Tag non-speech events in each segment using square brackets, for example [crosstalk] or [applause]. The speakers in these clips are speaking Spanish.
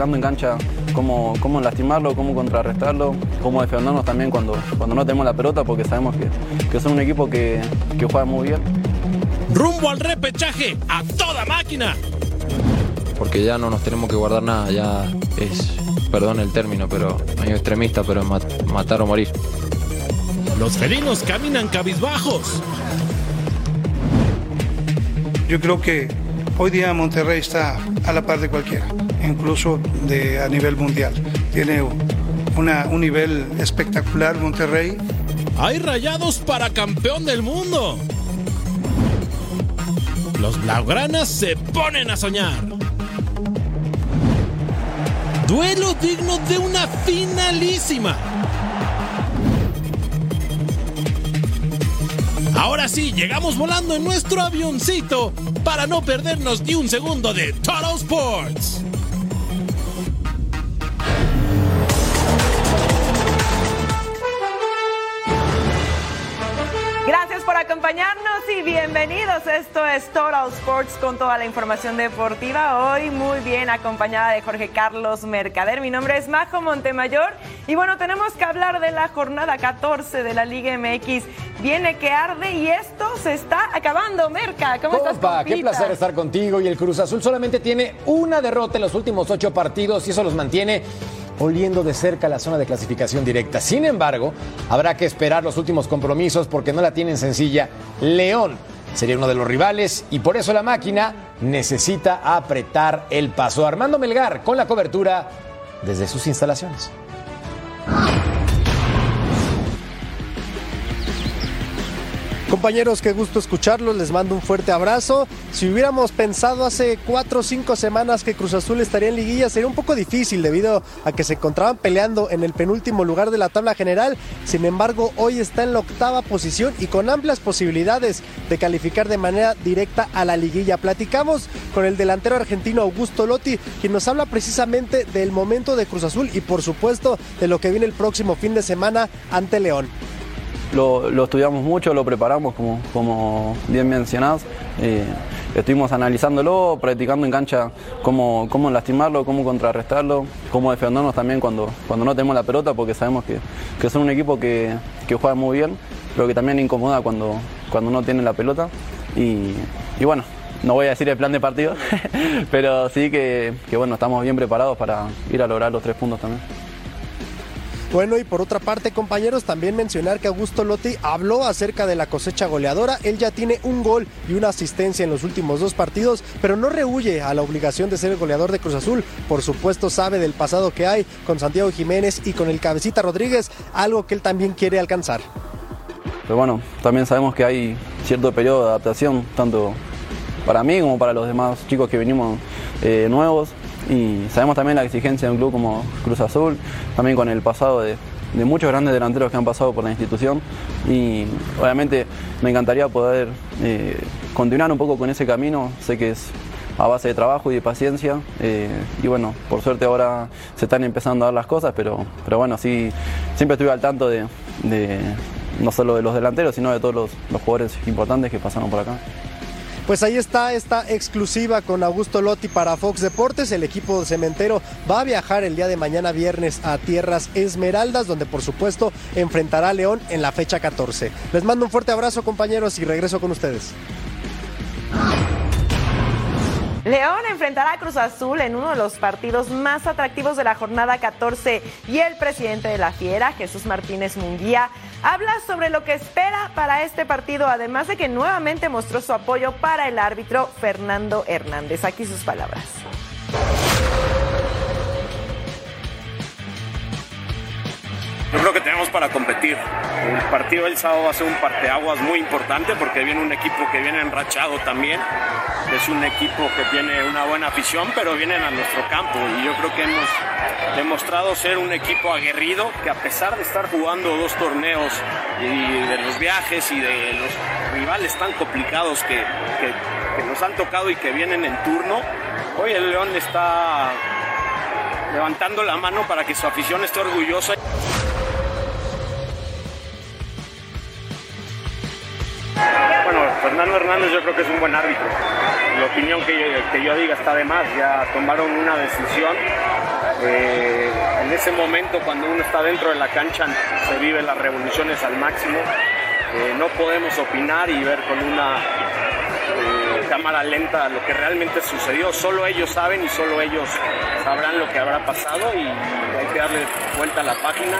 practicando en cancha cómo, cómo lastimarlo, cómo contrarrestarlo, cómo defendernos también cuando, cuando no tenemos la pelota, porque sabemos que, que son un equipo que, que juega muy bien. Rumbo al repechaje, a toda máquina. Porque ya no nos tenemos que guardar nada, ya es, perdón el término, pero medio extremista, pero mat- matar o morir. Los felinos caminan cabizbajos. Yo creo que hoy día Monterrey está a la par de cualquiera, incluso de, a nivel mundial. Tiene un nivel espectacular Monterrey. Hay rayados para campeón del mundo. Los blaugranas se ponen a soñar. Duelo digno de una finalísima. Ahora sí, llegamos volando en nuestro avioncito para no perdernos ni un segundo de Total Sports. Gracias por acompañarnos y bienvenidos. Esto es Total Sports con toda la información deportiva. Hoy muy bien acompañada de Jorge Carlos Mercader. Mi nombre es Majo Montemayor y bueno, tenemos que hablar de la jornada 14 de la Liga MX. Viene que arde y esto se está acabando. Merca, ¿cómo estás? Compa, qué compita? placer estar contigo. Y el Cruz Azul solamente tiene una derrota en los últimos ocho partidos y eso los mantiene oliendo de cerca la zona de clasificación directa. Sin embargo, habrá que esperar los últimos compromisos porque no la tienen sencilla. León sería uno de los rivales y por eso la máquina necesita apretar el paso. Armando Melgar con la cobertura desde sus instalaciones. Compañeros, qué gusto escucharlos, les mando un fuerte abrazo. Si hubiéramos pensado hace cuatro o cinco semanas que Cruz Azul estaría en liguilla, sería un poco difícil debido a que se encontraban peleando en el penúltimo lugar de la tabla general. Sin embargo, hoy está en la octava posición y con amplias posibilidades de calificar de manera directa a la liguilla. Platicamos con el delantero argentino Augusto Lotti, quien nos habla precisamente del momento de Cruz Azul y por supuesto de lo que viene el próximo fin de semana ante León. Lo, lo estudiamos mucho, lo preparamos como, como bien mencionás. Estuvimos analizándolo, practicando en cancha cómo, cómo lastimarlo, cómo contrarrestarlo, cómo defendernos también cuando, cuando no tenemos la pelota, porque sabemos que, que son un equipo que, que juega muy bien, pero que también incomoda cuando, cuando no tiene la pelota. Y, y bueno, no voy a decir el plan de partido, [laughs] pero sí que, que bueno, estamos bien preparados para ir a lograr los tres puntos también. Bueno, y por otra parte, compañeros, también mencionar que Augusto Lotti habló acerca de la cosecha goleadora. Él ya tiene un gol y una asistencia en los últimos dos partidos, pero no rehuye a la obligación de ser el goleador de Cruz Azul. Por supuesto, sabe del pasado que hay con Santiago Jiménez y con el Cabecita Rodríguez, algo que él también quiere alcanzar. Pero bueno, también sabemos que hay cierto periodo de adaptación, tanto para mí como para los demás chicos que venimos eh, nuevos. Y sabemos también la exigencia de un club como Cruz Azul, también con el pasado de, muchos grandes delanteros que han pasado por la institución. Y obviamente me encantaría poder eh, continuar un poco con ese camino. Sé que es a base de trabajo y de paciencia. eh, y bueno, por suerte ahora se están empezando a dar las cosas, pero, pero bueno, sí, siempre estuve al tanto de, de no solo de los delanteros, sino de todos los, los jugadores importantes que pasaron por acá. Pues ahí está esta exclusiva con Augusto Lotti para Fox Deportes. El equipo cementero va a viajar el día de mañana viernes a Tierras Esmeraldas, donde por supuesto enfrentará a León en la fecha 14. Les mando un fuerte abrazo compañeros y regreso con ustedes. León enfrentará a Cruz Azul en uno de los partidos más atractivos de la jornada 14 y el presidente de la Fiera, Jesús Martínez Munguía, habla sobre lo que espera para este partido, además de que nuevamente mostró su apoyo para el árbitro Fernando Hernández. Aquí sus palabras. Yo creo que tenemos para competir. El partido del sábado va a ser un parteaguas muy importante porque viene un equipo que viene enrachado también. Es un equipo que tiene una buena afición, pero vienen a nuestro campo. Y yo creo que hemos demostrado ser un equipo aguerrido que a pesar de estar jugando dos torneos y de los viajes y de los rivales tan complicados que, que- que nos han tocado y que vienen en turno, hoy el León está levantando la mano para que su afición esté orgullosa. Bueno, Fernando Hernández yo creo que es un buen árbitro la opinión que, que yo diga está de más, ya tomaron una decisión. Eh, en ese momento cuando uno está dentro de la cancha se viven las revoluciones al máximo. Eh, no podemos opinar y ver con una cámara lenta lo que realmente sucedió. Solo ellos saben y solo ellos sabrán lo que habrá pasado y hay que darle vuelta a la página.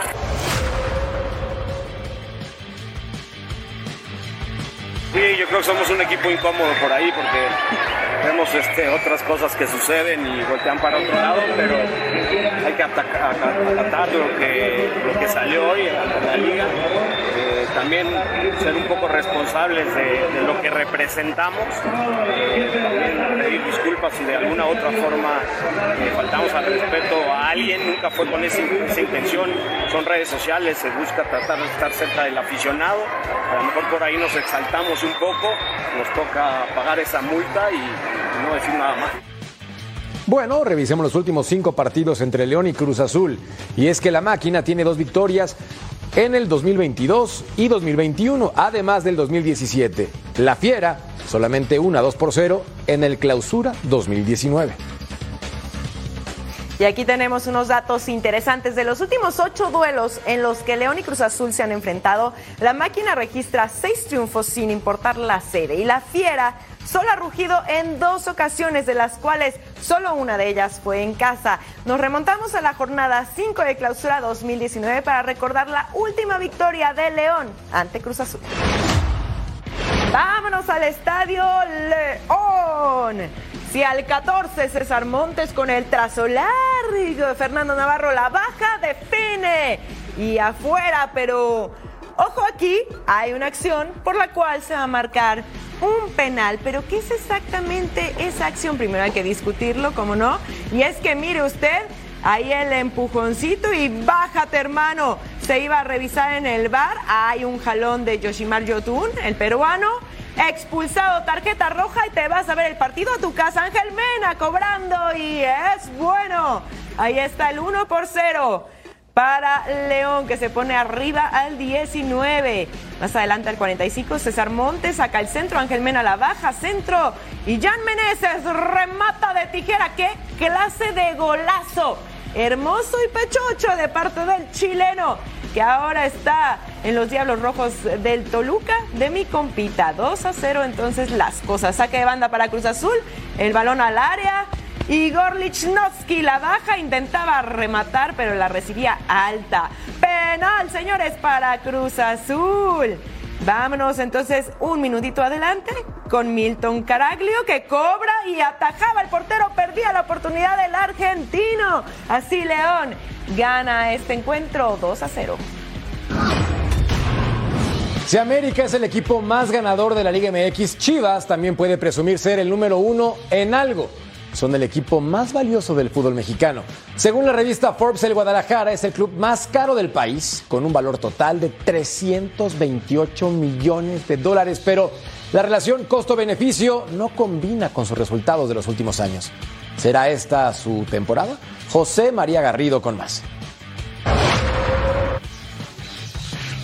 Sí, yo creo que somos un equipo incómodo por ahí porque vemos este, otras cosas que suceden y voltean para otro lado, pero hay que acatar lo que, lo que salió hoy en la liga. Eh, también ser un poco responsables de, lo que representamos, eh, también pedir disculpas si de alguna otra forma eh, faltamos al respeto a alguien, nunca fue con esa intención, son redes sociales, se busca tratar de estar cerca del aficionado, a lo mejor por ahí nos exaltamos un poco, nos toca pagar esa multa y no decir nada más. Bueno, revisemos los últimos cinco partidos entre León y Cruz Azul. Y es que la máquina tiene dos victorias en el 2022 y 2021, además del 2017. La Fiera, solamente una 2 por 0 en el Clausura 2019. Y aquí tenemos unos datos interesantes. De los últimos ocho duelos en los que León y Cruz Azul se han enfrentado, la máquina registra seis triunfos sin importar la sede. Y la Fiera solo ha rugido en dos ocasiones, de las cuales solo una de ellas fue en casa. Nos remontamos a la jornada 5 de clausura 2019 para recordar la última victoria de León ante Cruz Azul. Vámonos al estadio León. Si al 14 César Montes con el trazo largo Fernando Navarro la baja define y afuera, pero ojo aquí, hay una acción por la cual se va a marcar un penal, pero ¿qué es exactamente esa acción? Primero hay que discutirlo, ¿cómo no? Y es que mire usted, ahí el empujoncito y bájate hermano, se iba a revisar en el bar, hay un jalón de Yoshimar Yotun, el peruano, expulsado, tarjeta roja y te vas a ver el partido a tu casa. Ángel Mena cobrando y es bueno. Ahí está el 1 por 0 para León que se pone arriba al 19. Más adelante al 45 César Montes saca el centro, Ángel Mena la baja, centro y Jan Meneses remata de tijera. ¡Qué clase de golazo! Hermoso y pechocho de parte del chileno que ahora está en los Diablos Rojos del Toluca de mi compita. 2 a 0 entonces las cosas. Saque de banda para Cruz Azul, el balón al área. Igor Lichnowsky la baja, intentaba rematar, pero la recibía alta. Penal, señores, para Cruz Azul. Vámonos entonces un minutito adelante con Milton Caraglio que cobra y atajaba el portero, perdía la oportunidad del argentino. Así León gana este encuentro 2 a 0. Si América es el equipo más ganador de la Liga MX, Chivas también puede presumir ser el número uno en algo. Son el equipo más valioso del fútbol mexicano. Según la revista Forbes, el Guadalajara es el club más caro del país, con un valor total de 328 millones de dólares. Pero la relación costo-beneficio no combina con sus resultados de los últimos años. ¿Será esta su temporada? José María Garrido con más.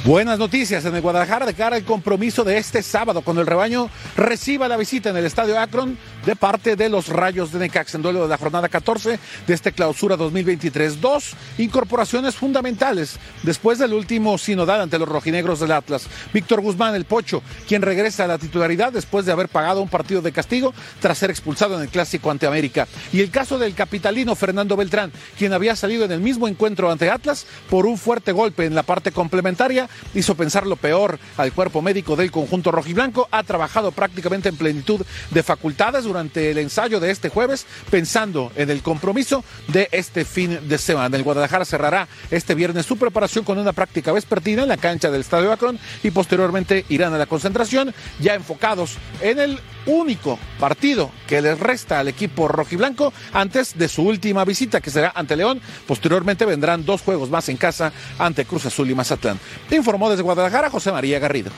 Buenas noticias en el Guadalajara de cara al compromiso de este sábado cuando el rebaño reciba la visita en el Estadio Akron de parte de los Rayos de Necax en duelo de la jornada 14 de este clausura 2023. Dos incorporaciones fundamentales después del último sinodal ante los rojinegros del Atlas. Víctor Guzmán, el Pocho, quien regresa a la titularidad después de haber pagado un partido de castigo tras ser expulsado en el clásico ante América. Y el caso del capitalino Fernando Beltrán, quien había salido en el mismo encuentro ante Atlas por un fuerte golpe en la parte complementaria hizo pensar lo peor al cuerpo médico del conjunto rojiblanco. Ha trabajado prácticamente en plenitud de facultades durante el ensayo de este jueves, pensando en el compromiso de este fin de semana. El Guadalajara cerrará este viernes su preparación con una práctica vespertina en la cancha del Estadio Akron y posteriormente irán a la concentración, ya enfocados en el único partido que les resta al equipo rojiblanco antes de su última visita, que será ante León. Posteriormente vendrán dos juegos más en casa ante Cruz Azul y Mazatlán. Informó desde Guadalajara José María Garrido.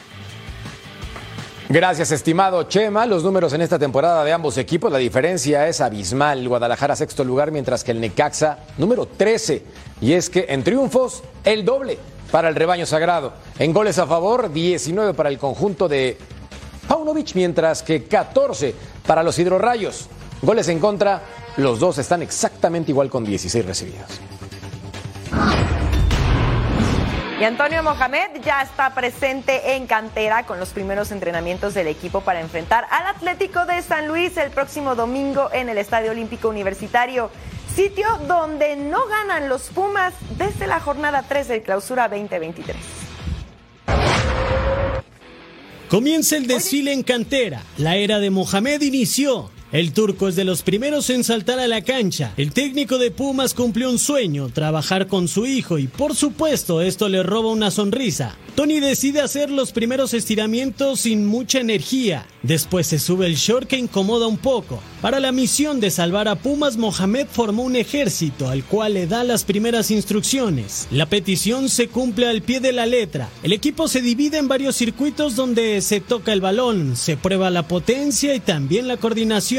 Gracias, estimado Chema. Los números en esta temporada de ambos equipos, la diferencia es abismal. Guadalajara sexto lugar, mientras que el Necaxa número 13. Y es que en triunfos, el doble para el rebaño sagrado. En goles a favor, 19 para el conjunto de Paunovic, mientras que 14 para los hidrorrayos. Goles en contra, los dos están exactamente igual con 16 recibidos. Y Antonio Mohamed ya está presente en cantera con los primeros entrenamientos del equipo para enfrentar al Atlético de San Luis el próximo domingo en el Estadio Olímpico Universitario, sitio donde no ganan los Pumas desde la jornada 3 del clausura 2023. Comienza el desfile en cantera. La era de Mohamed inició. El turco es de los primeros en saltar a la cancha. El técnico de Pumas cumplió un sueño, trabajar con su hijo y por supuesto esto le roba una sonrisa. Tony decide hacer los primeros estiramientos sin mucha energía. Después se sube el short que incomoda un poco. Para la misión de salvar a Pumas, Mohamed formó un ejército al cual le da las primeras instrucciones. La petición se cumple al pie de la letra. El equipo se divide en varios circuitos donde se toca el balón, se prueba la potencia y también la coordinación.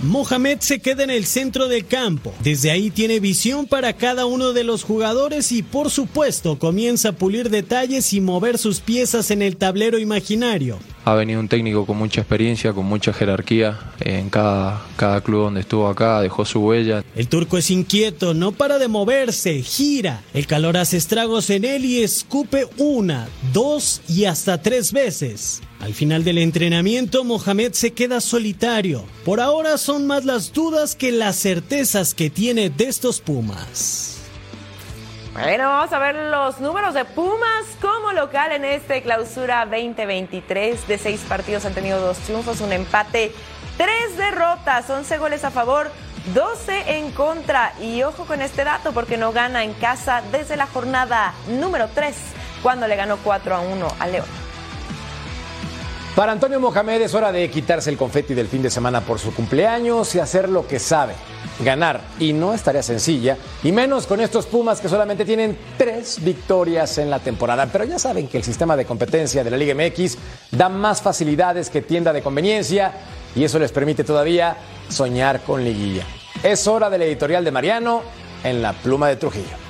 Mohamed se queda en el centro del campo. Desde ahí tiene visión para cada uno de los jugadores y por supuesto comienza a pulir detalles y mover sus piezas en el tablero imaginario. Ha venido un técnico con mucha experiencia, con mucha jerarquía en cada, cada club donde estuvo acá, dejó su huella. El turco es inquieto, no para de moverse, gira. El calor hace estragos en él y escupe una, dos y hasta tres veces. Al final del entrenamiento, Mohamed se queda solitario. Por ahora son más las dudas que las certezas que tiene de estos Pumas. Bueno, vamos a ver los números de Pumas como local en este clausura 2023. De seis partidos han tenido dos triunfos, un empate, tres derrotas, 11 goles a favor, 12 en contra. Y ojo con este dato porque no gana en casa desde la jornada número 3, cuando le ganó 4 a 1 a León. Para Antonio Mohamed es hora de quitarse el confeti del fin de semana por su cumpleaños y hacer lo que sabe, ganar. Y no es tarea sencilla, y menos con estos Pumas que solamente tienen tres victorias en la temporada. Pero ya saben que el sistema de competencia de la Liga MX da más facilidades que tienda de conveniencia y eso les permite todavía soñar con liguilla. Es hora del editorial de Mariano en la pluma de Trujillo.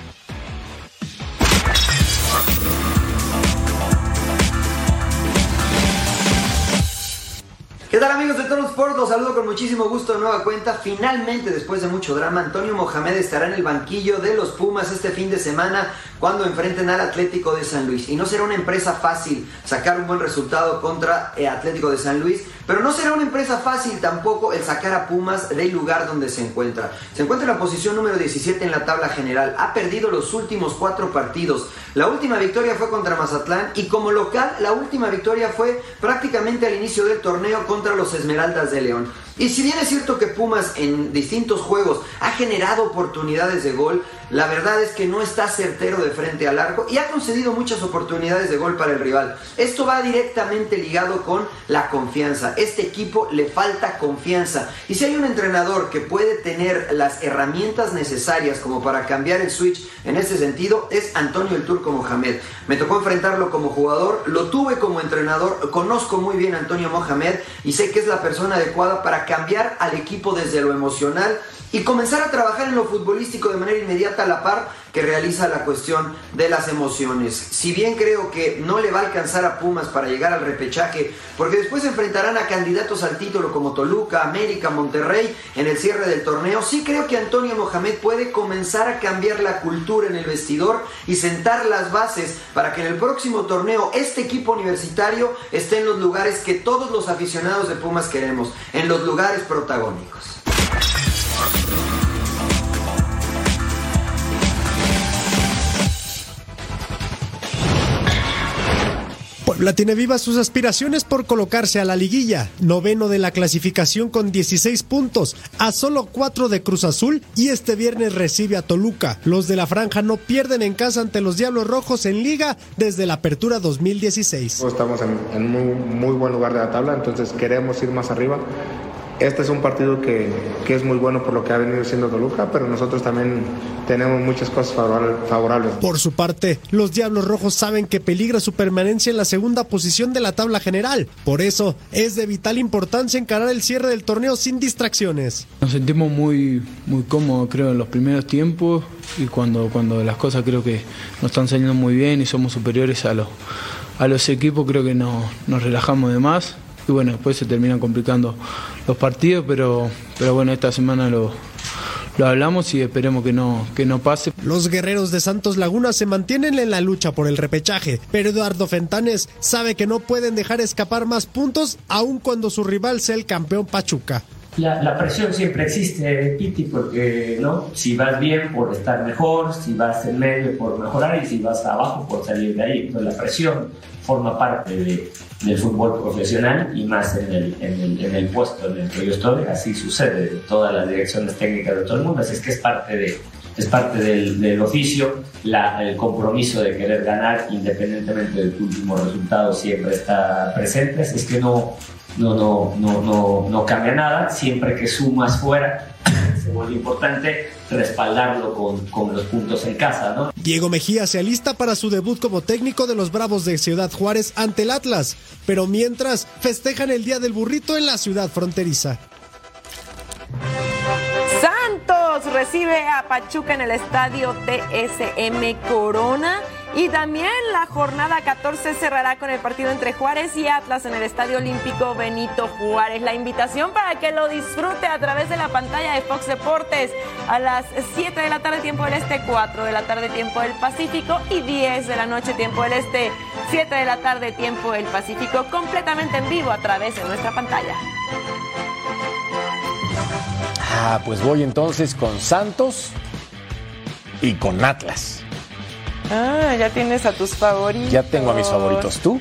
¿Qué tal amigos de Toro Sport? Los saludo con muchísimo gusto de nueva cuenta. Finalmente, después de mucho drama, Antonio Mohamed estará en el banquillo de los Pumas este fin de semana cuando enfrenten al Atlético de San Luis. Y no será una empresa fácil sacar un buen resultado contra el Atlético de San Luis, pero no será una empresa fácil tampoco el sacar a Pumas del lugar donde se encuentra. Se encuentra en la posición número 17 en la tabla general. Ha perdido los últimos cuatro partidos. La última victoria fue contra Mazatlán y como local la última victoria fue prácticamente al inicio del torneo contra los Esmeraldas de León. Y si bien es cierto que Pumas en distintos juegos ha generado oportunidades de gol, la verdad es que no está certero de frente al arco y ha concedido muchas oportunidades de gol para el rival. Esto va directamente ligado con la confianza. Este equipo le falta confianza. Y si hay un entrenador que puede tener las herramientas necesarias como para cambiar el switch en este sentido, es Antonio el Turco Mohamed. Me tocó enfrentarlo como jugador, lo tuve como entrenador, conozco muy bien a Antonio Mohamed y sé que es la persona adecuada para cambiar al equipo desde lo emocional y comenzar a trabajar en lo futbolístico de manera inmediata a la par que realiza la cuestión de las emociones. Si bien creo que no le va a alcanzar a Pumas para llegar al repechaje, porque después enfrentarán a candidatos al título como Toluca, América, Monterrey en el cierre del torneo, sí creo que Antonio Mohamed puede comenzar a cambiar la cultura en el vestidor y sentar las bases para que en el próximo torneo este equipo universitario esté en los lugares que todos los aficionados de Pumas queremos, en los lugares protagónicos. Puebla tiene vivas sus aspiraciones por colocarse a la liguilla, noveno de la clasificación con 16 puntos, a solo 4 de Cruz Azul y este viernes recibe a Toluca. Los de la franja no pierden en casa ante los Diablos Rojos en liga desde la apertura 2016. Estamos en, muy buen lugar de la tabla, entonces queremos ir más arriba Este es un partido que, que, es muy bueno por lo que ha venido siendo Toluca, pero nosotros también tenemos muchas cosas favorables. Por su parte, los Diablos Rojos saben que peligra su permanencia en la segunda posición de la tabla general. Por eso, es de vital importancia encarar el cierre del torneo sin distracciones. Nos sentimos muy, muy cómodos, creo, en los primeros tiempos y cuando, cuando las cosas creo que nos están saliendo muy bien y somos superiores a los, a los equipos, creo que no, nos relajamos de más y bueno, después se terminan complicando los partidos, pero, pero bueno, esta semana lo, lo hablamos y esperemos que no, que no pase. Los guerreros de Santos Laguna se mantienen en la lucha por el repechaje, pero Eduardo Fentanes sabe que no pueden dejar escapar más puntos aun cuando su rival sea el campeón Pachuca. La, la, presión siempre existe, Piti, porque ¿no? si vas bien por estar mejor, si vas en medio por mejorar y si vas abajo por salir de ahí. Entonces la presión forma parte de, del fútbol profesional y más en el, en, el, en el, puesto en el que yo estoy, así sucede de todas las direcciones técnicas de todo el mundo, así es que es parte, de, es parte del, del oficio, la, el compromiso de querer ganar independientemente del último resultado siempre está presente, así es que no, no, no, no, no, no cambia nada, siempre que sumas fuera se vuelve importante respaldarlo con, con, los puntos en casa. ¿no? Diego Mejía se alista para su debut como técnico de los Bravos de Ciudad Juárez ante el Atlas, pero mientras festejan el Día del Burrito en la ciudad fronteriza. Santos recibe a Pachuca en el estadio TSM Corona. Y también la jornada 14 cerrará con el partido entre Juárez y Atlas en el Estadio Olímpico Benito Juárez. La invitación para que lo disfrute a través de la pantalla de Fox Deportes a las 7 de la tarde tiempo del Este, 4 de la tarde tiempo del Pacífico y 10 de la noche tiempo del Este, 7 de la tarde tiempo del Pacífico, completamente en vivo a través de nuestra pantalla. Ah, pues voy entonces con Santos y con Atlas. Ah, ya tienes a tus favoritos. Ya tengo a mis favoritos. ¿Tú?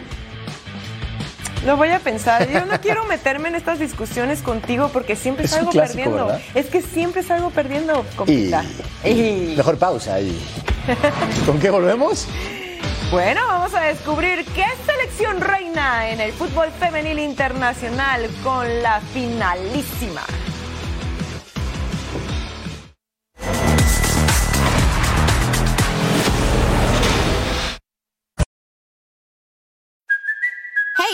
Lo voy a pensar. Yo no quiero meterme en estas discusiones contigo porque siempre es salgo clásico, perdiendo. ¿verdad? Es que siempre salgo perdiendo, compita. Y, y... Mejor pausa y. ¿Con qué volvemos? Bueno, vamos a descubrir qué selección reina en el fútbol femenil internacional con la finalísima.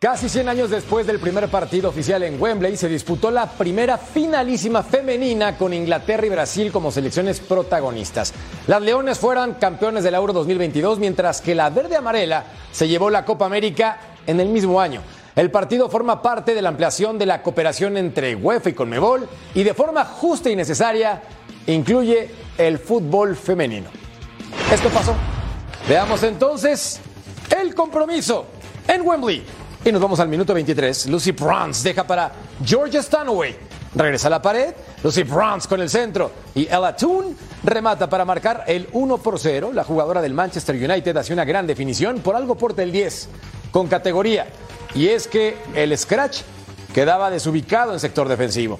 Casi 100 años después del primer partido oficial en Wembley, se disputó la primera finalísima femenina con Inglaterra y Brasil como selecciones protagonistas. Las Leones fueron campeones del Euro 2022, mientras que la verde amarela se llevó la Copa América en el mismo año. El partido forma parte de la ampliación de la cooperación entre UEFA y Conmebol y de forma justa y necesaria incluye el fútbol femenino. Esto pasó. Veamos entonces el compromiso en Wembley. Y nos vamos al minuto 23. Lucy Bronze deja para Georgia Stanaway. Regresa a la pared. Lucy Bronze con el centro. Y Ella Toon remata para marcar el 1 por 0. La jugadora del Manchester United hace una gran definición. Por algo porta el 10 con categoría. Y es que el scratch quedaba desubicado en sector defensivo.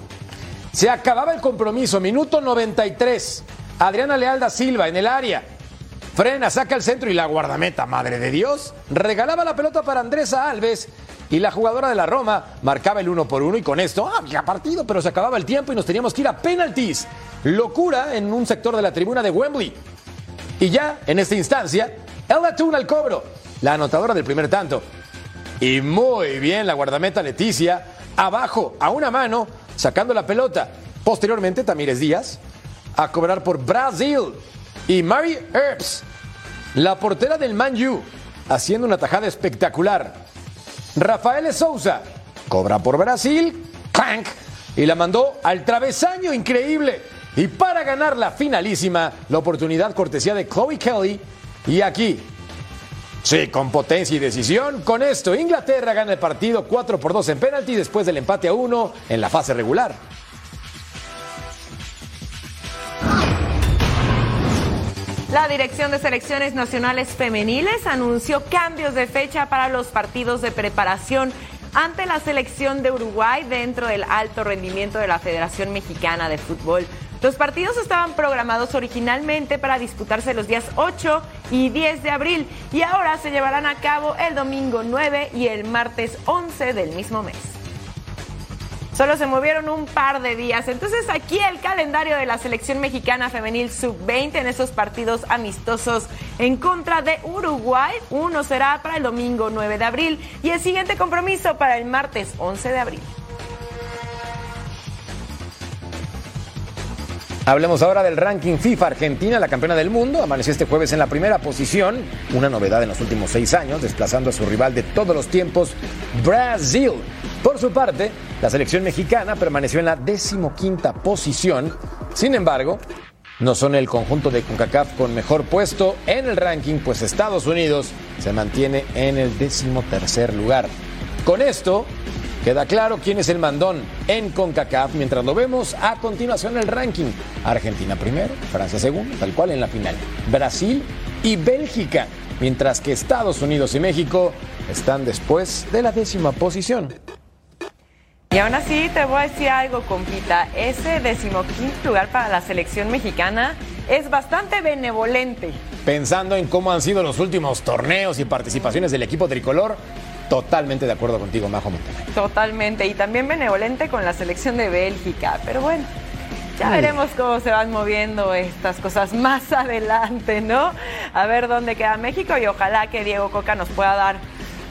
Se acababa el compromiso. Minuto 93. Adriana Leal da Silva en el área. Frena, saca el centro y la guardameta, madre de Dios, regalaba la pelota para Andresa Alves y la jugadora de la Roma marcaba el uno por uno y con esto había partido, pero se acababa el tiempo y nos teníamos que ir a penaltis. Locura en un sector de la tribuna de Wembley. Y ya en esta instancia, Ella Tuna al cobro, la anotadora del primer tanto. Y muy bien la guardameta Leticia, abajo, a una mano, sacando la pelota. Posteriormente, Tamírez Díaz a cobrar por Brasil. Y Mary Earps, la portera del Man U, haciendo una tajada espectacular. Rafael Souza cobra por Brasil, clank, y la mandó al travesaño increíble. Y para ganar la finalísima, la oportunidad cortesía de Chloe Kelly. Y aquí, Sí, con potencia y decisión. Con esto, Inglaterra gana el partido 4 por 2 en penalti después del empate a 1 en la fase regular. La Dirección de Selecciones Nacionales Femeniles anunció cambios de fecha para los partidos de preparación ante la selección de Uruguay dentro del alto rendimiento de la Federación Mexicana de Fútbol. Los partidos estaban programados originalmente para disputarse los días 8 y 10 de abril y ahora se llevarán a cabo el domingo 9 y el martes 11 del mismo mes. Solo se movieron un par de días. Entonces aquí el calendario de la selección mexicana femenil sub-20 en esos partidos amistosos en contra de Uruguay. Uno será para el domingo 9 de abril y el siguiente compromiso para el martes 11 de abril. Hablemos ahora del ranking FIFA. Argentina, la campeona del mundo, amaneció este jueves en la primera posición, una novedad en los últimos seis años, desplazando a su rival de todos los tiempos, Brasil. Por su parte, la selección mexicana permaneció en la decimoquinta posición. Sin embargo, no son el conjunto de CONCACAF con mejor puesto en el ranking, pues Estados Unidos se mantiene en el decimotercer lugar. Con esto, Queda claro quién es el mandón en CONCACAF mientras lo vemos a continuación el ranking. Argentina primero, Francia segundo, tal cual en la final. Brasil y Bélgica, mientras que Estados Unidos y México están después de la décima posición. Y aún así te voy a decir algo, compita. Ese decimoquinto lugar para la selección mexicana es bastante benevolente. Pensando en cómo han sido los últimos torneos y participaciones del equipo tricolor, totalmente de acuerdo contigo, Majo Montana. Totalmente. Y también benevolente con la selección de Bélgica. Pero bueno. Ya veremos cómo se van moviendo estas cosas más [laughs] adelante, ¿no? A ver dónde queda México y ojalá que Diego Coca nos pueda dar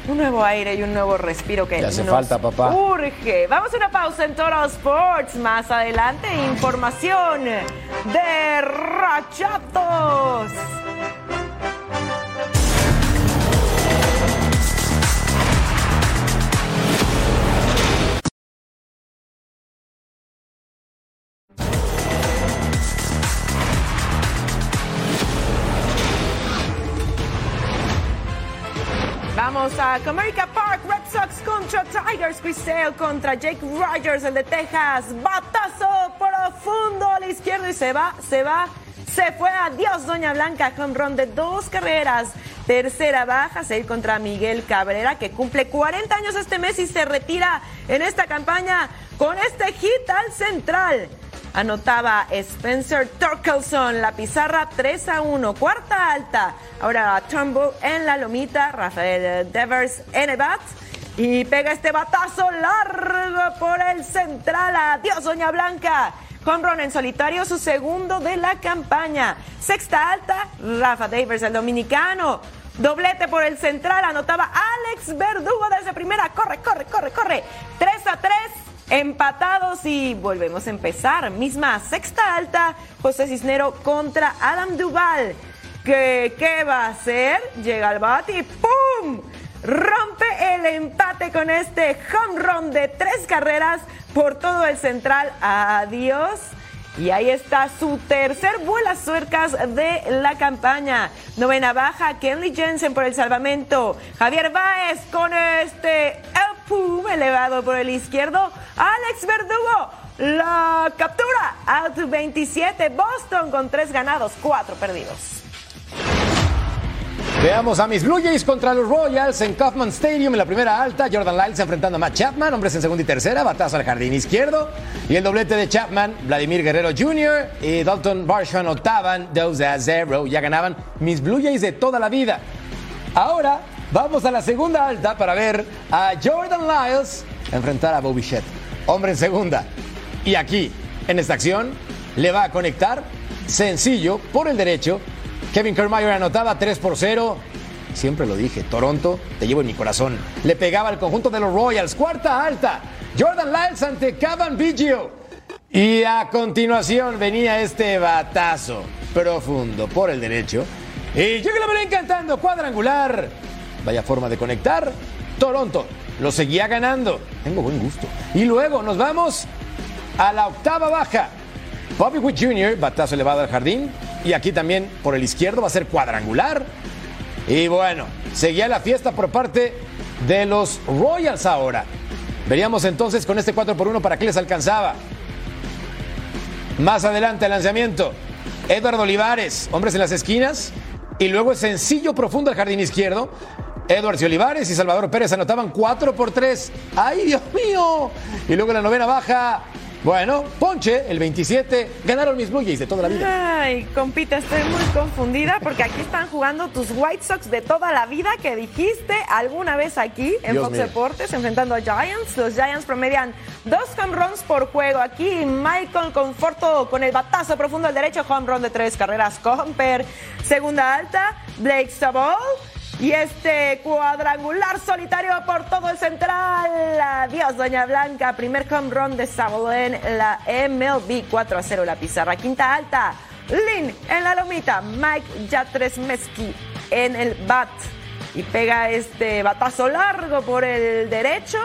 un nuevo aire y un nuevo respiro que hace nos falta, papá. urge. Vamos a una pausa en Toro Sports. Más adelante, información de Rachatos. A Comerica Park, Red Sox contra Tigers, Chris Sale contra Jake Rogers, el de Texas, batazo profundo a la izquierda y se va, se va, se fue, adiós Doña Blanca, con ron de dos carreras, tercera baja, seguir contra Miguel Cabrera, que cumple 40 años este mes y se retira en esta campaña con este hit al central. Anotaba Spencer Torkelson, la pizarra 3 a 1, cuarta alta. Ahora Turnbull en la lomita, Rafael Devers en el bat. Y pega este batazo largo por el central. Adiós, Doña Blanca. Conron en solitario, su segundo de la campaña. Sexta alta, Rafa Devers, el dominicano. Doblete por el central, anotaba Alex Verdugo desde primera. Corre, corre, corre, corre. 3 a 3. Empatados y volvemos a empezar. Misma sexta alta, José Cisnero contra Adam Duval. ¿Qué, qué va a hacer? Llega al bate y ¡pum! Rompe el empate con este home run de tres carreras por todo el central. Adiós. Y ahí está su tercer vuelas suercas de la campaña. Novena baja, Kenley Jensen por el salvamento. Javier Báez con este pum elevado por el izquierdo. Alex Verdugo la captura. Out 27. Boston con tres ganados, cuatro perdidos. Veamos a mis Blue Jays contra los Royals en Kaufman Stadium en la primera alta. Jordan Lyles enfrentando a Matt Chapman, hombres en segunda y tercera, batazo al jardín izquierdo. Y el doblete de Chapman, Vladimir Guerrero Jr. y Dalton Varsho anotaban 2 a 0. Ya ganaban mis Blue Jays de toda la vida. Ahora vamos a la segunda alta para ver a Jordan Lyles enfrentar a Bobby Shett, hombre en segunda. Y aquí, en esta acción, le va a conectar sencillo por el derecho. Kevin Kiermaier anotaba 3 por 0. Siempre lo dije, Toronto, te llevo en mi corazón. Le pegaba al conjunto de los Royals, cuarta alta. Jordan Lyles ante Cavan Biggio. Y a continuación venía este batazo profundo por el derecho. Y que lo veré encantando, cuadrangular. Vaya forma de conectar. Toronto lo seguía ganando. Tengo buen gusto. Y luego nos vamos a la octava baja. Bobby Witt Jr., batazo elevado al jardín. Y aquí también por el izquierdo va a ser cuadrangular. Y bueno, seguía la fiesta por parte de los Royals ahora. Veríamos entonces con este 4 por 1 para qué les alcanzaba. Más adelante el lanzamiento. Eduardo Olivares, hombres en las esquinas. Y luego el sencillo profundo al jardín izquierdo. Edwards y Olivares y Salvador Pérez anotaban 4 por 3. ¡Ay, Dios mío! Y luego la novena baja. Bueno, Ponche, el 27, ganaron mis Blue Jays de toda la vida. Ay, compita, estoy muy confundida porque aquí están jugando tus White Sox de toda la vida que dijiste alguna vez aquí en Dios Fox mío. Deportes enfrentando a Giants. Los Giants promedian dos home runs por juego. Aquí Michael Conforto con el batazo profundo al derecho, home run de tres carreras. Comper, segunda alta, Blake Sabol. Y este cuadrangular solitario por todo el central. Adiós, Doña Blanca. Primer home run de Sabol en la MLB 4 a 0 la pizarra. Quinta alta. Lin en la lomita. Mike Yatresmeski en el bat. Y pega este batazo largo por el derecho.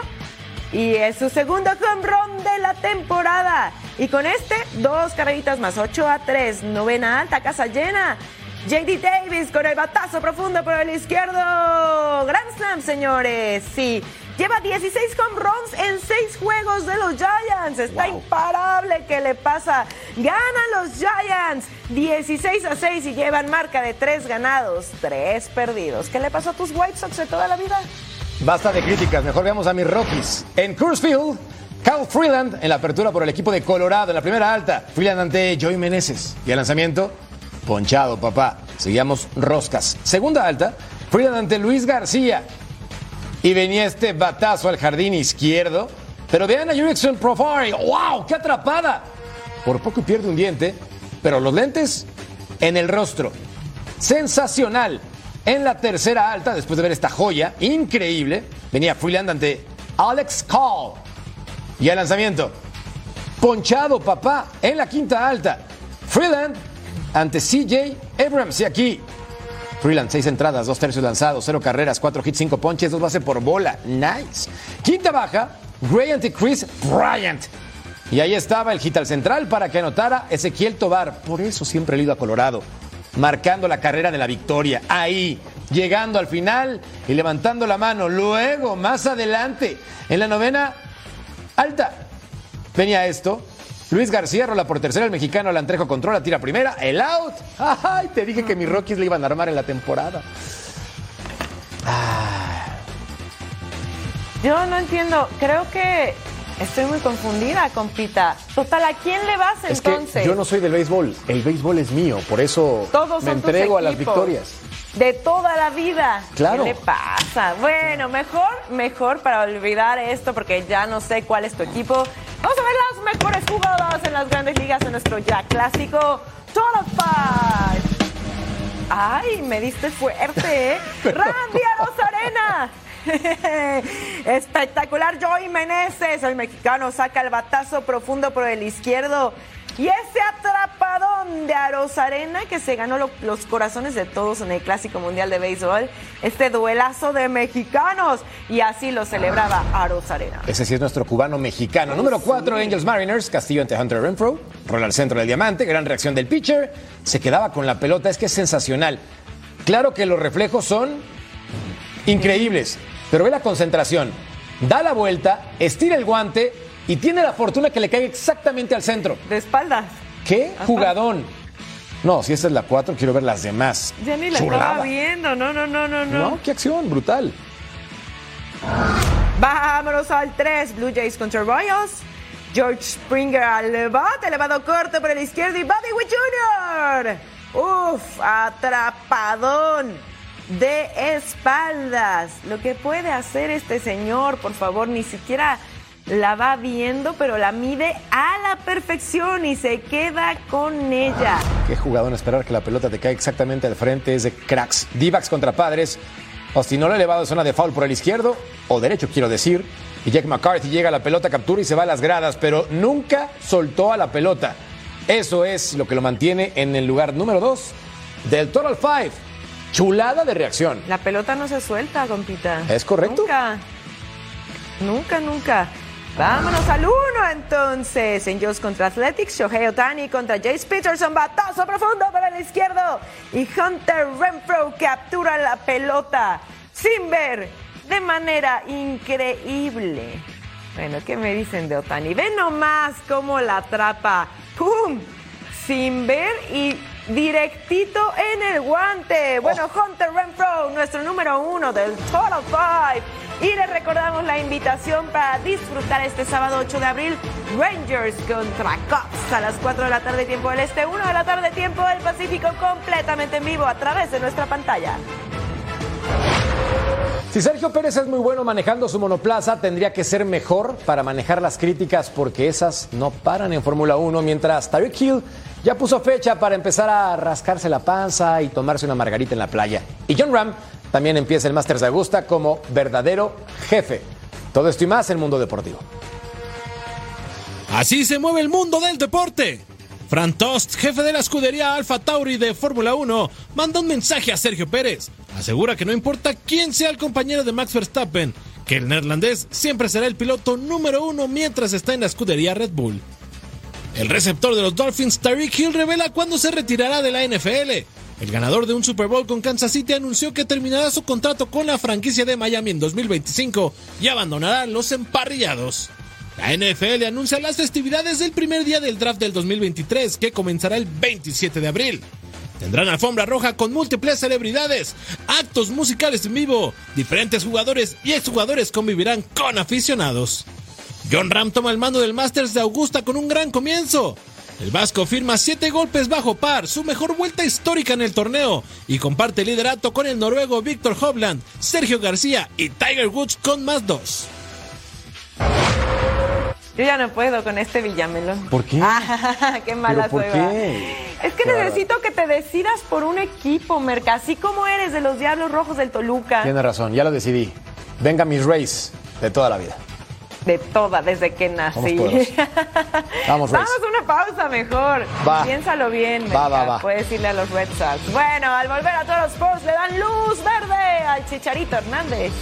Y es su segundo home de la temporada. Y con este, dos carreritas más, 8 a 3, novena alta, casa llena. JD Davis con el batazo profundo por el izquierdo. Grand Slam, señores. Sí. Lleva 16 home runs en 6 juegos de los Giants. Está imparable. ¿Qué le pasa? Ganan los Giants 16 a 6 y llevan marca de 3 ganados, 3 perdidos. ¿Qué le pasó a tus White Sox de toda la vida? Basta de críticas, mejor veamos a mis Rockies. En Coors Field, Kyle Freeland en la apertura por el equipo de Colorado en la primera alta. Freeland ante Joey Meneses. Y al lanzamiento, ponchado, papá. Seguíamos roscas. Segunda alta, Freeland ante Luis García. Y venía este batazo al jardín izquierdo. Pero vean a Jurickson Profari. ¡Wow! ¡Qué atrapada! Por poco pierde un diente, pero los lentes en el rostro. Sensacional. En la tercera alta, después de ver esta joya increíble, venía Freeland ante Alex Call. Y al lanzamiento, ponchado, papá, en la quinta alta. Freeland ante CJ Abrams. Y aquí, Freeland, seis entradas, dos tercios lanzados, cero carreras, cuatro hits, cinco ponches, dos bases por bola. Nice. Quinta baja, Gray ante Chris Bryant. Y ahí estaba el hit al central para que anotara Ezequiel Tobar. Por eso siempre he ido a Colorado. Marcando la carrera de la victoria. Ahí, llegando al final y levantando la mano. Luego, más adelante, en la novena alta, venía esto. Luis García rola por tercera, el mexicano Alantrejo controla, tira primera, el out. Ay, te dije que mis Rockies le iban a armar en la temporada. Yo no entiendo. Creo que estoy muy confundida, compita. Total, ¿a quién le vas Es entonces? que yo no soy del béisbol, el béisbol es mío, por eso Todos me entrego a las victorias. De toda la vida. Claro. ¿Qué le pasa? Bueno, mejor, mejor para olvidar esto porque ya no sé cuál es tu equipo. Vamos a ver las mejores jugadas en las grandes ligas en nuestro ya clásico Total Five. Ay, me diste fuerte, ¿eh? [laughs] Randy Arozarena. [laughs] Espectacular Joey Meneses. El mexicano saca el batazo profundo por el izquierdo. Y ese atrapadón de Arozarena que se ganó lo- los corazones de todos en el Clásico Mundial de Béisbol. Este duelazo de mexicanos. Y así lo celebraba Arozarena. Ese sí es nuestro cubano mexicano. Número 4, Angels Mariners. Castillo ante Hunter Renfro. Rola al centro del diamante. Gran reacción del pitcher. Se quedaba con la pelota. Es que es sensacional. Claro que los reflejos son increíbles. Pero ve la concentración. Da la vuelta, estira el guante y tiene la fortuna que le caiga exactamente al centro. De espaldas. ¿Qué jugadón? No, si esta es la 4, quiero ver las demás. Ya ni la Chulada. estaba viendo. No, no, no, no, no. No, qué acción, brutal. Vámonos al 3, Blue Jays contra Royals. George Springer al bate, elevado corto por el izquierdo y Bobby Witt Jr. Uf, atrapadón de espaldas. Lo que puede hacer este señor, por favor, ni siquiera la va viendo, pero la mide a la perfección y se queda con ella. Qué jugadón esperar que la pelota te caiga exactamente al frente. Es de cracks. D-backs contra padres. Ostinolo elevado en zona de foul por el izquierdo, o derecho quiero decir. Y Jack McCarthy llega a la pelota, captura y se va a las gradas, pero nunca soltó a la pelota. Eso es lo que lo mantiene en el lugar número 2 del Total Five. Chulada de reacción. La pelota no se suelta, compita. ¿Es correcto? Nunca. Nunca, nunca. Vámonos al uno entonces. Angels contra Athletics, Shohei Otani contra Jace Peterson, batazo profundo para el izquierdo. Y Hunter Renfro captura la pelota. sin ver de manera increíble. Bueno, ¿qué me dicen de Otani? Ve nomás cómo la atrapa. ¡Pum! Sin ver y directito en el guante. Bueno, Hunter Renfro, nuestro número uno del Total Five. Y les recordamos la invitación para disfrutar este sábado 8 de abril Rangers contra Cubs a las 4 de la tarde tiempo del Este, 1 de la tarde tiempo del Pacífico completamente en vivo a través de nuestra pantalla. Si Sergio Pérez es muy bueno manejando su monoplaza, tendría que ser mejor para manejar las críticas porque esas no paran en Fórmula 1, mientras Tyreek Hill ya puso fecha para empezar a rascarse la panza y tomarse una margarita en la playa. Y John Ram también empieza el Masters de Augusta como verdadero jefe. Todo esto y más en Mundo Deportivo. Así se mueve el mundo del deporte. Fran Tost, jefe de la escudería Alfa Tauri de Fórmula 1, manda un mensaje a Sergio Pérez. Asegura que no importa quién sea el compañero de Max Verstappen, que el neerlandés siempre será el piloto número uno mientras está en la escudería Red Bull. El receptor de los Dolphins, Tyreek Hill, revela cuándo se retirará de la NFL. El ganador de un Super Bowl con Kansas City anunció que terminará su contrato con la franquicia de Miami en 2025 y abandonará los emparrillados. La NFL anuncia las festividades del primer día del draft del 2023, que comenzará el 27 de abril. Tendrán alfombra roja con múltiples celebridades, actos musicales en vivo, diferentes jugadores y exjugadores convivirán con aficionados. John Ram toma el mando del Masters de Augusta con un gran comienzo. El Vasco firma 7 golpes bajo par, su mejor vuelta histórica en el torneo, y comparte el liderato con el noruego Víctor Hovland, Sergio García y Tiger Woods con más dos. Yo ya no puedo con este Villamelón. ¿Por qué? Ah, [laughs] qué mala ¿Pero por soy, qué? Es que necesito que te decidas por un equipo, Merca, así como eres de los Diablos Rojos del Toluca. Tiene razón, ya lo decidí. Venga mis Rays de toda la vida. De toda, desde que nací. Vamos. [laughs] Vamos, Rays. Vamos a una pausa mejor. Va. Piénsalo bien, Va, Merca. va, va. Puedes irle a los Red Sox. Bueno, al volver a todos los Sports le dan luz verde al Chicharito Hernández.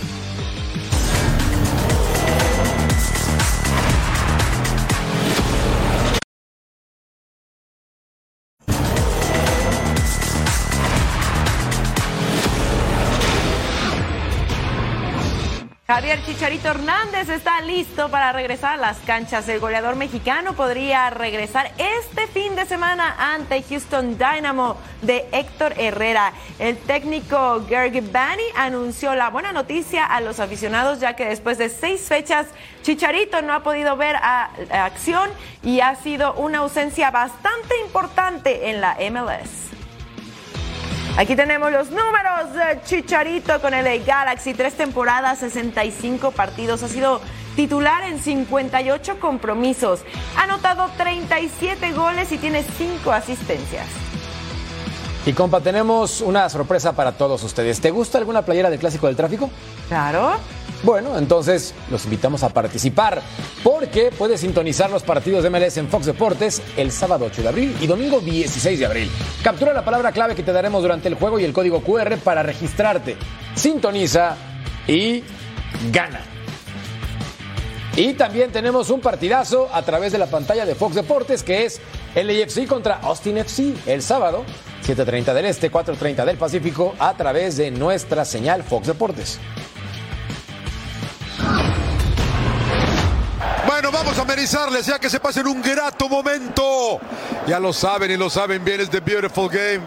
Javier Chicharito Hernández está listo para regresar a las canchas. El goleador mexicano podría regresar este fin de semana ante Houston Dynamo de Héctor Herrera. El técnico Gary Bani anunció la buena noticia a los aficionados ya que después de seis fechas Chicharito no ha podido ver a acción y ha sido una ausencia bastante importante en la MLS. Aquí tenemos los números de Chicharito con el Galaxy. Tres temporadas, 65 partidos. Ha sido titular en 58 compromisos. Ha anotado 37 goles y tiene 5 asistencias. Y compa, tenemos una sorpresa para todos ustedes. ¿Te gusta alguna playera del Clásico del Tráfico? Claro. Bueno, entonces los invitamos a participar porque puedes sintonizar los partidos de MLS en Fox Deportes el sábado 8 de abril y domingo 16 de abril. Captura la palabra clave que te daremos durante el juego y el código QR para registrarte. Sintoniza y gana. Y también tenemos un partidazo a través de la pantalla de Fox Deportes que es LAFC contra Austin FC el sábado, 7.30 del Este, 4.30 del Pacífico, a través de nuestra señal Fox Deportes. Bueno, vamos a amenizarles ya que se pasen un grato momento. Ya lo saben y lo saben bien, es The Beautiful Game.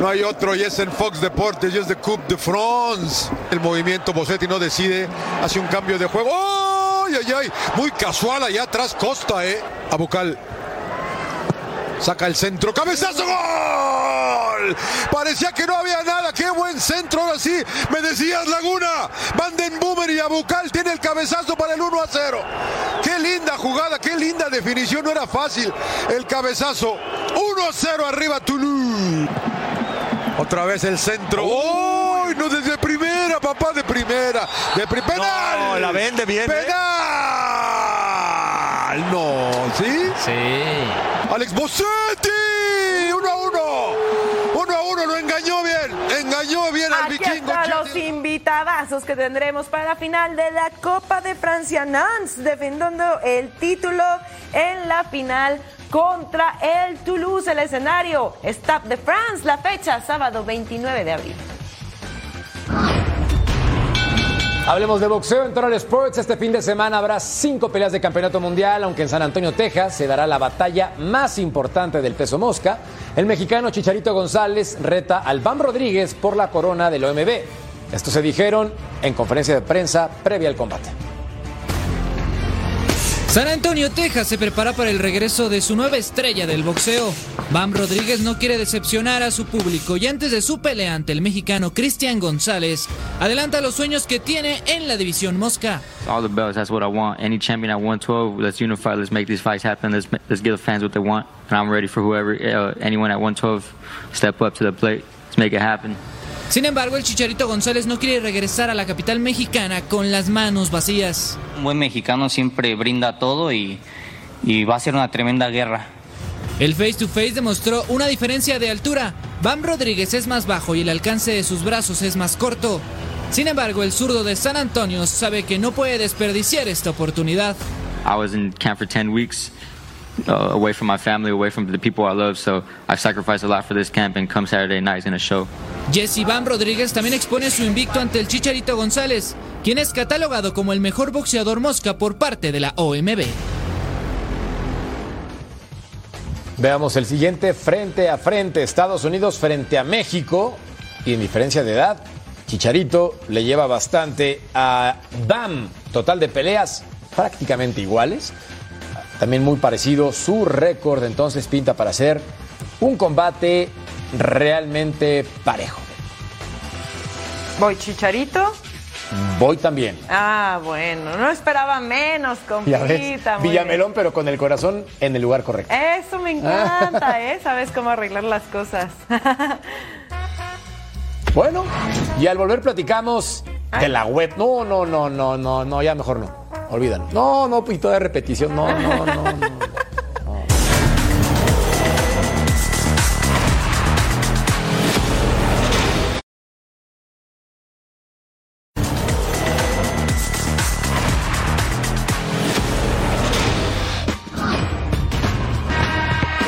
No hay otro y es en Fox Deportes y es de Coupe de France. El movimiento Bosetti no decide, hace un cambio de juego. ¡Ay! Muy casual allá atrás Costa, ¿eh? A Bucal. Saca el centro, cabezazo. Parecía que no había nada, qué buen centro, ahora sí, me decías Laguna, Vanden Boomer y Abucal tiene el cabezazo para el 1 a 0. Qué linda jugada, qué linda definición, no era fácil el cabezazo. 1 a 0 arriba Toulouse. Otra vez el centro. ¡Uy! no desde primera, papá, de primera. De pri- penal. No, la vende bien, ¿eh? Penal. No, ¿sí? Sí. Alex Bossetti. 1 a 1. 1 a 1, lo engañó bien. Engañó bien al Aquí vikingo. están los invitadazos que tendremos para la final de la Copa de Francia Nantes, defendiendo el título en la final contra el Toulouse. El escenario, Stade de France, la fecha, sábado 29 de abril. Hablemos de boxeo en Total Sports. Este fin de semana habrá cinco peleas de campeonato mundial, aunque en San Antonio, Texas, se dará la batalla más importante del peso mosca. El mexicano Chicharito González reta al Bam Rodríguez por la corona del OMB. Esto se dijeron en conferencia de prensa previa al combate. San Antonio, Texas se prepara para el regreso de su nueva estrella del boxeo. Bam Rodríguez no quiere decepcionar a su público y antes de su pelea ante el mexicano Cristian González, adelanta los sueños que tiene en la división mosca. All the belts, that's what I want. Any champion at 112, let's unify, let's make these fights happen, let's, let's give the fans what they want. And I'm ready for whoever, uh, anyone at 112, step up to the plate, let's make it happen. Sin embargo, el Chicharito González no quiere regresar a la capital mexicana con las manos vacías. Un buen mexicano siempre brinda todo y, y va a ser una tremenda guerra. El face to face demostró una diferencia de altura. Bam Rodríguez es más bajo y el alcance de sus brazos es más corto. Sin embargo, el zurdo de San Antonio sabe que no puede desperdiciar esta oportunidad. I was in camp for 10 weeks, uh, away from my family, away from the people I love, so I've sacrificed a lot for this camp, and come Saturday night, it's gonna show. Jesse Bam Rodríguez también expone su invicto ante el Chicharito González, quien es catalogado como el mejor boxeador mosca por parte de la OMB. Veamos el siguiente frente a frente. Estados Unidos frente a México. Y en diferencia de edad, Chicharito le lleva bastante a Bam. Total de peleas prácticamente iguales. También muy parecido su récord. Entonces pinta para ser un combate realmente parejo. Voy Chicharito. Voy también. Ah, bueno, no esperaba menos, compita. Villamelón, pero con el corazón en el lugar correcto. bien. Eso me encanta, [laughs] ¿eh? Sabes cómo arreglar las cosas. [laughs] Bueno, y al volver platicamos de la web. No, no, no, no, no, no, ya mejor no. Olvídalo. No, no, y toda repetición. No, no, no, no.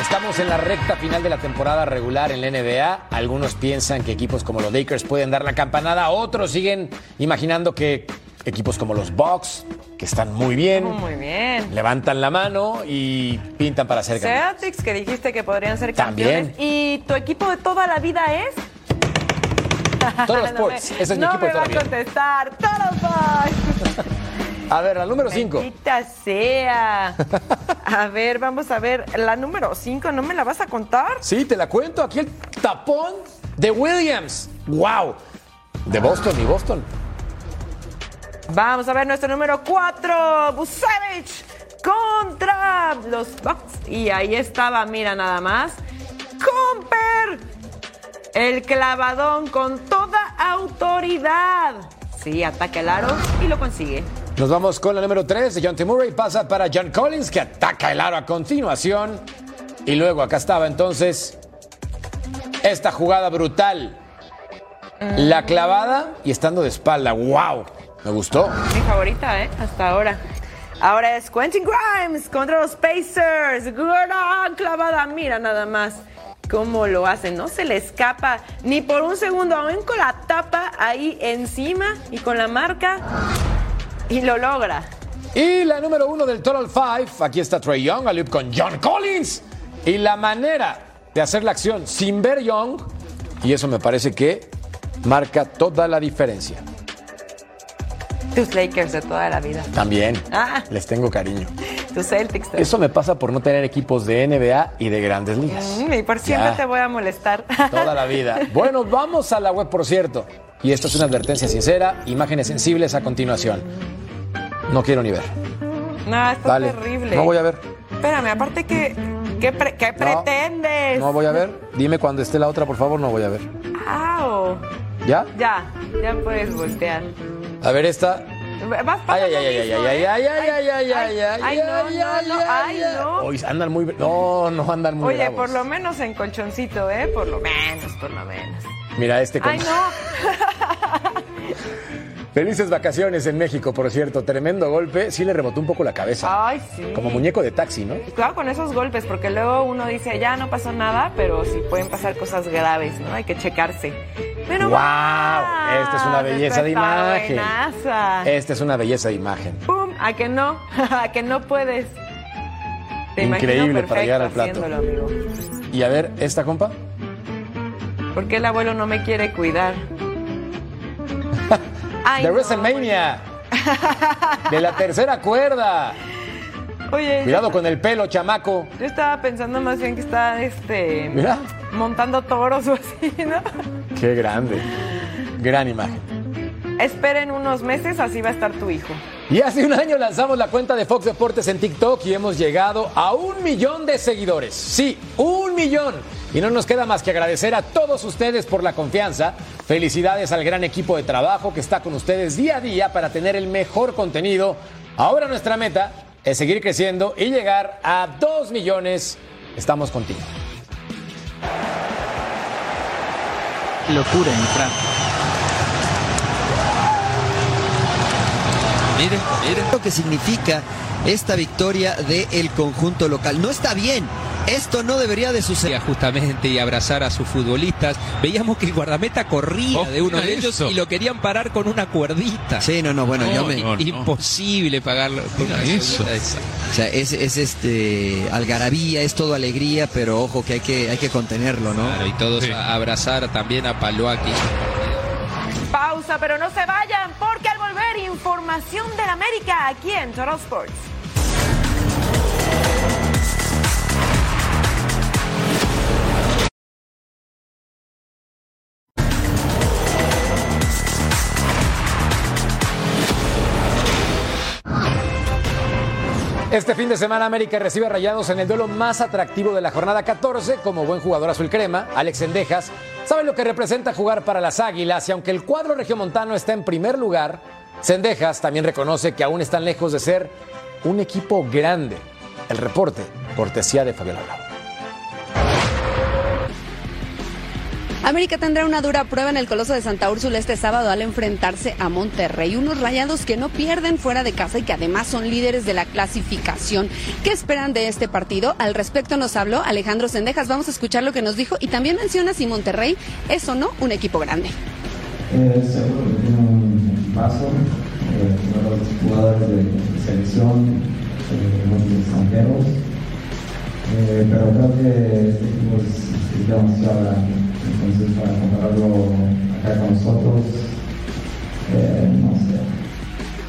Estamos en la recta final de la temporada regular en la NBA. Algunos piensan que equipos como los Lakers pueden dar la campanada, otros siguen imaginando que equipos como los Bucks, que están muy bien, Muy bien. levantan la mano y pintan para ser campeones. Celtics, que dijiste que podrían ser También. campeones. ¿Y tu equipo de toda la vida es? [laughs] Todos [laughs] No Sports, me- ese es mi no equipo de me toda va a la vida. contestar. Todos Boys. [laughs] A ver, la número 5. Maldita sea. A ver, vamos a ver. La número 5, ¿no me la vas a contar? Sí, te la cuento. Aquí el tapón de Williams. ¡Wow! De Boston y Boston. Vamos a ver nuestro número 4, Busevich contra los Bucks. Y ahí estaba, mira nada más. Comper, el clavadón con toda autoridad. Sí, ataca el aro y lo consigue. Nos vamos con la número 3 de John T. Murray. Pasa para John Collins, que ataca el aro a continuación. Y luego acá estaba entonces esta jugada brutal. La clavada y estando de espalda. ¡Wow! Me gustó. Mi favorita, ¿eh? Hasta ahora. Ahora es Quentin Grimes contra los Pacers. Gran clavada. Mira nada más cómo lo hacen. No se le escapa ni por un segundo. Aún con la tapa ahí encima y con la marca. Y lo logra. Y la número uno del Total Five, aquí está Trey Young, a loop con John Collins. Y la manera de hacer la acción sin ver Young, y eso me parece que marca toda la diferencia. Tus Lakers de toda la vida. También Ah, les tengo cariño. tus Celtics. también. Eso me pasa por no tener equipos de NBA y de grandes ligas. Mm, y por siempre Ya. te voy a molestar. [laughs] Toda la vida. Bueno, vamos a la web, por cierto. Y esto es una advertencia sincera, imágenes sensibles a continuación. No quiero ni ver. No, está Vale. terrible. No voy a ver. Espérame, aparte que. ¿Qué, pre- qué pretendes? No voy a ver. Dime cuando esté la otra, por favor, no voy a ver. Au. ¿Ya? Ya, ya puedes voltear. A ver esta. Vas Ay, pasando ay, ay, ay, mismo, ay, ¿eh? ay, ay, ay, ay, ay, ay, ay, no, ay, no, ay, no, ay, ay, ay. no. Hoy andan muy. No, no andan muy Oye, bravos. por lo menos en colchoncito, ¿eh? Por lo menos, por lo menos. Mira este con. Ay, no. [laughs] Felices vacaciones en México, por cierto. Tremendo golpe. Sí le rebotó un poco la cabeza. Ay, sí. Como muñeco de taxi, ¿no? Claro, con esos golpes, porque luego uno dice, ya no pasó nada, pero sí pueden pasar cosas graves, ¿no? Hay que checarse. Pero ¡Wow! Esta es una belleza de imagen. buenaza. Esta es una belleza de imagen. ¡Pum! A que no, [laughs] a que no puedes. Te Increíble para llegar al plato. amigo. Y a ver, esta compa. ¿Por qué el abuelo no me quiere cuidar? Ay, de no, WrestleMania. [laughs] de la tercera cuerda. Oye, Cuidado con el pelo, chamaco. yo estaba pensando más bien que está este Mira. montando toros o así, ¿no? [laughs] Qué grande. Gran imagen. Esperen unos meses, así va a estar tu hijo. Y hace un año lanzamos la cuenta de Fox Deportes en TikTok y hemos llegado a un millón de seguidores. Sí, un millón. Y no nos queda más que agradecer a todos ustedes por la confianza. Felicidades al gran equipo de trabajo que está con ustedes día a día para tener el mejor contenido. Ahora nuestra meta es seguir creciendo y llegar a 2 millones. Estamos contigo. Locura en Fran. Miren, miren lo que significa esta victoria del conjunto local. No está bien. Esto no debería de suceder. Justamente y abrazar a sus futbolistas. Veíamos que el guardameta corría Oh, de uno de ellos eso. y lo querían parar con una cuerdita. Sí, no, no, bueno, yo me- no, no. Imposible pagarlo con una eso. O sea, es, es este algarabía, es todo alegría, pero ojo que hay que, hay que contenerlo, ¿no? Claro, y todos a abrazar también a Paloaki. Pausa, pero no se vayan, porque al volver, información del América aquí en Total Sports. Este fin de semana América recibe a Rayados en el duelo más atractivo de la jornada 14 como buen jugador azul crema, Alex Sendejas, sabe lo que representa jugar para las Águilas y aunque el cuadro regiomontano está en primer lugar, Sendejas también reconoce que aún están lejos de ser un equipo grande. El reporte, cortesía de Fabiola Bravo. América tendrá una dura prueba en el Coloso de Santa Úrsula este sábado al enfrentarse a Monterrey. Unos rayados que no pierden fuera de casa y que además son líderes de la clasificación. ¿Qué esperan de este partido? Al respecto nos habló Alejandro Sendejas. Vamos a escuchar lo que nos dijo y también menciona si Monterrey es o no un equipo grande. Eh, seguro que tiene un equipazo, eh, jugadores de selección, eh, eh, pero creo que este equipo es, demasiado grande. Entonces, para compararlo acá con nosotros, eh, no sé.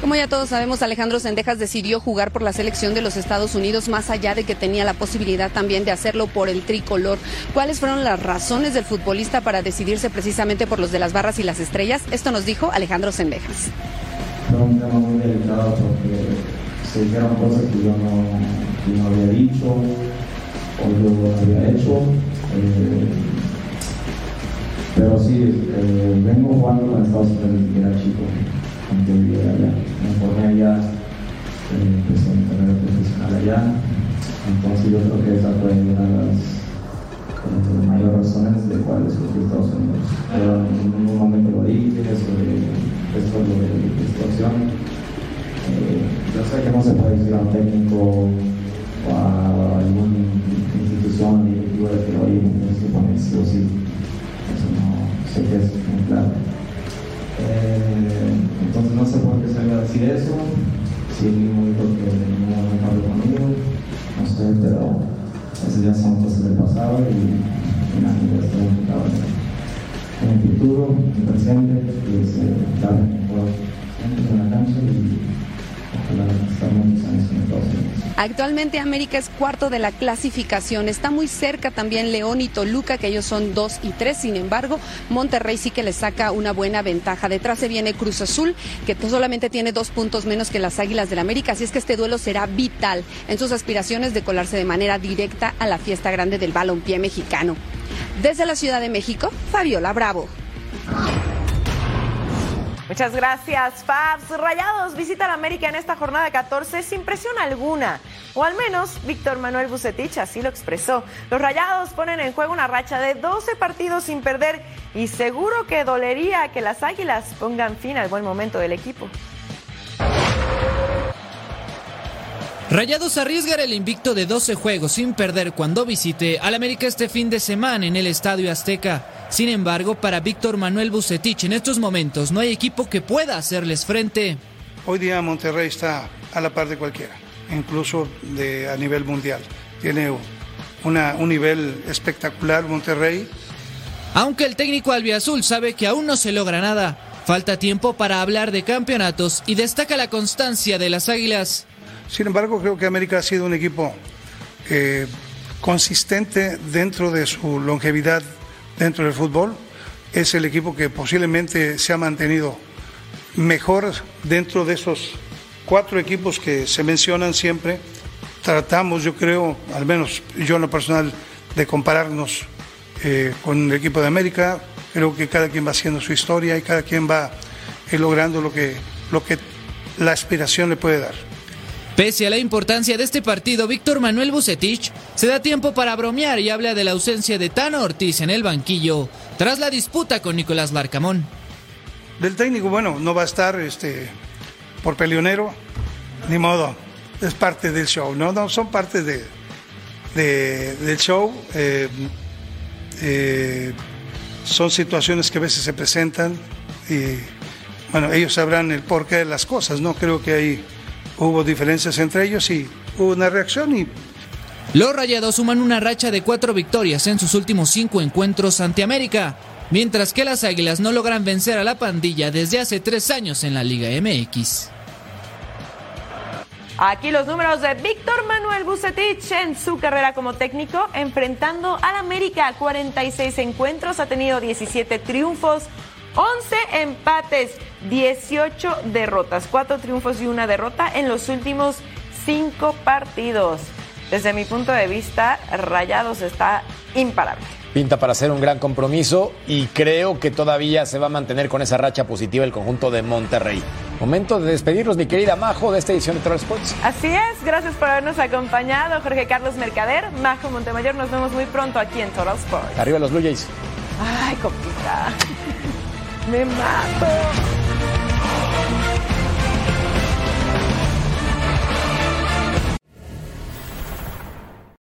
Como ya todos sabemos, Alejandro Sendejas decidió jugar por la selección de los Estados Unidos, más allá de que tenía la posibilidad también de hacerlo por el tricolor. ¿Cuáles fueron las razones del futbolista para decidirse precisamente por los de las barras y las estrellas? Esto nos dijo Alejandro Sendejas. Fue un tema muy delicado porque se dijeron cosas que yo no, que no había dicho o no había hecho. eh, pero sí, eh, vengo jugando con Estados Unidos desde que era chico, aunque vivía allá. Me formé allá, eh, empecé mi carrera profesional allá. Entonces yo creo que esa fue una de las eh, mayores razones de cuáles escogí Estados Unidos. Pero en ningún momento lo dije sobre esto lo de la situación. Eh, yo sé que no se puede decir a un técnico o a poner sí. Eso no sé es. Eh, entonces no sé por qué salga a decir eso. Si el mismo dijo que momento habló conmigo, no sé, pero esas ya son cosas del pasado y, y nada, yo estoy en, el futuro, en el presente, que es eh, dar el mejor en la cancha y ojalá estar años en Estados Unidos. Actualmente América es cuarto de la clasificación. Está muy cerca también León y Toluca, que ellos son dos y tres. Sin embargo, Monterrey sí que le saca una buena ventaja. Detrás se viene Cruz Azul, que solamente tiene dos puntos menos que las Águilas del América. Así es que este duelo será vital en sus aspiraciones de colarse de manera directa a la fiesta grande del balompié mexicano. Desde la Ciudad de México, Fabiola Bravo. Muchas gracias, Fabs. Rayados visita la América en esta jornada 14 sin presión alguna. O al menos Víctor Manuel Bucetich así lo expresó. Los Rayados ponen en juego una racha de 12 partidos sin perder y seguro que dolería que las Águilas pongan fin al buen momento del equipo. Rayados arriesgar el invicto de 12 juegos sin perder cuando visite al América este fin de semana en el Estadio Azteca. Sin embargo, para Víctor Manuel Bucetich en estos momentos no hay equipo que pueda hacerles frente. Hoy día Monterrey está a la par de cualquiera, incluso de, a nivel mundial. Tiene una, un nivel espectacular Monterrey. Aunque el técnico albiazul sabe que aún no se logra nada, falta tiempo para hablar de campeonatos y destaca la constancia de las Águilas. Sin embargo, creo que América ha sido un equipo eh, consistente dentro de su longevidad dentro del fútbol. Es el equipo que posiblemente se ha mantenido mejor dentro de esos cuatro equipos que se mencionan siempre. Tratamos, yo creo, al menos yo en lo personal, de compararnos eh, con el equipo de América. Creo que cada quien va haciendo su historia y cada quien va eh, logrando lo que, lo que la aspiración le puede dar. Pese a la importancia de este partido, Víctor Manuel Bucetich se da tiempo para bromear y habla de la ausencia de Tano Ortiz en el banquillo tras la disputa con Nicolás Larcamón. Del técnico, bueno, no va a estar este, por peleonero, ni modo, es parte del show, no, no, son parte de, de- del show. eh, eh, son situaciones que a veces se presentan y, bueno, ellos sabrán el porqué de las cosas, ¿no? Creo que ahí hubo diferencias entre ellos y hubo una reacción y Los Rayados suman una racha de cuatro victorias en sus últimos cinco encuentros ante América, mientras que las Águilas no logran vencer a la pandilla desde hace tres años en la Liga MX. Aquí los números de Víctor Manuel Bucetich en su carrera como técnico, enfrentando al América 46 encuentros, ha tenido 17 triunfos, 11 empates, 18 derrotas, 4 triunfos y una derrota en los últimos 5 partidos. Desde mi punto de vista, Rayados está imparable. Pinta para ser un gran compromiso y creo que todavía se va a mantener con esa racha positiva el conjunto de Monterrey. Momento de despedirnos, mi querida Majo, de esta edición de Total Sports. Así es, gracias por habernos acompañado, Jorge Carlos Mercader, Majo Montemayor, nos vemos muy pronto aquí en Total Sports. Arriba los Blue Jays. Ay, compita. [laughs] Me mato.